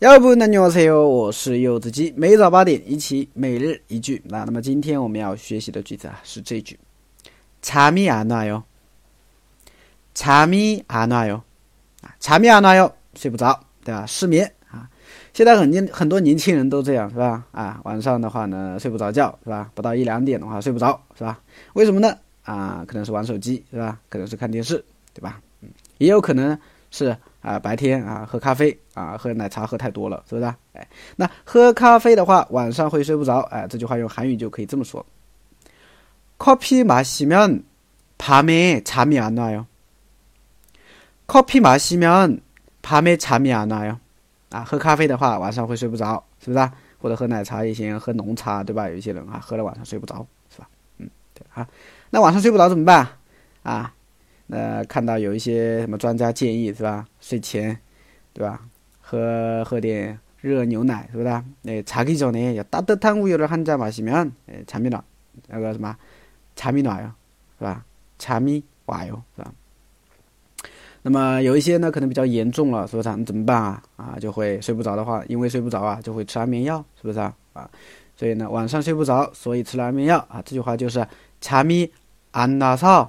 여러분 안녕하세요. 我是柚子鸡，每早八点一起每日一句。那那么今天我们要学习的句子啊是这句：잠이안와 요， 잠이안와 요， 啊，잠이안와 요， 睡不着，对吧？失眠啊。现在很年很多年轻人都这样，是吧？啊，晚上的话呢睡不着觉，是吧？不到一两点的话睡不着，是吧？为什么呢？啊，可能是玩手机，是吧？可能是看电视，对吧？嗯，也有可能是。 啊，白天啊喝咖啡啊喝奶茶喝太多了，是不是？哎，那喝咖啡的话，晚上会睡不着。哎，这句话用韩语就可以这么说：커피마시면밤에잠이안와 요。 커피마시면밤에잠이안와 요。 啊，喝咖啡的话，晚上会睡不着，是不是？或者喝奶茶，一些人喝浓茶，对吧？有一些人啊，喝了晚上睡不着，是吧？嗯，对啊。那晚上睡不着怎么办？啊？ 那看到有一些什么专家建议是吧？睡前，对吧？喝喝点热牛奶是不是？那자기전에따뜻한우유를한잔마시면잠이 나， 那个什么잠이나 요， 是吧？잠이와 요， 是吧？那么有一些呢，可能比较严重了，是不是？你怎么办啊？啊，就会睡不着的话，因为睡不着啊，就会吃安眠药，是不是啊？啊，所以呢，晚上睡不着，所以吃了安眠药啊。这句话就是잠이안나 서。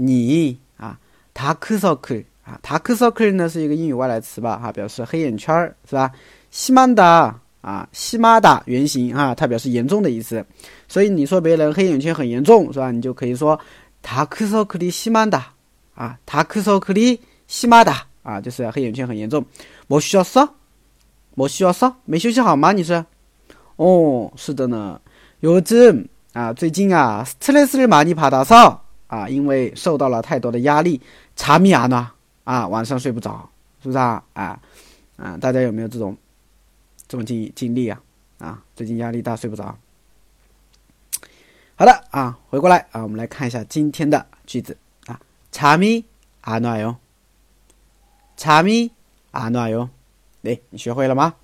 你啊，dark circle 啊，dark circle 呢是一个英语外来词吧？哈，表示黑眼圈儿，是吧？西曼达啊，西马达原型啊，它表示严重的意思。所以你说别人黑眼圈很严重，是吧？你就可以说 dark circle 西曼达啊，dark circle 西马达啊，就是黑眼圈很严重。没需要说，没需要说，没休息好吗？你是？哦，是的呢。요즘啊，最近啊，스트레스를많이받아서 啊，因为受到了太多的压力，查米啊呢啊，晚上睡不着，是不是啊？啊，啊，大家有没有这种这种经经历啊？啊，最近压力大睡不着。好的啊，回过来啊，我们来看一下今天的句子啊，查米啊暖哟，查米啊暖哟，哎，你学会了吗？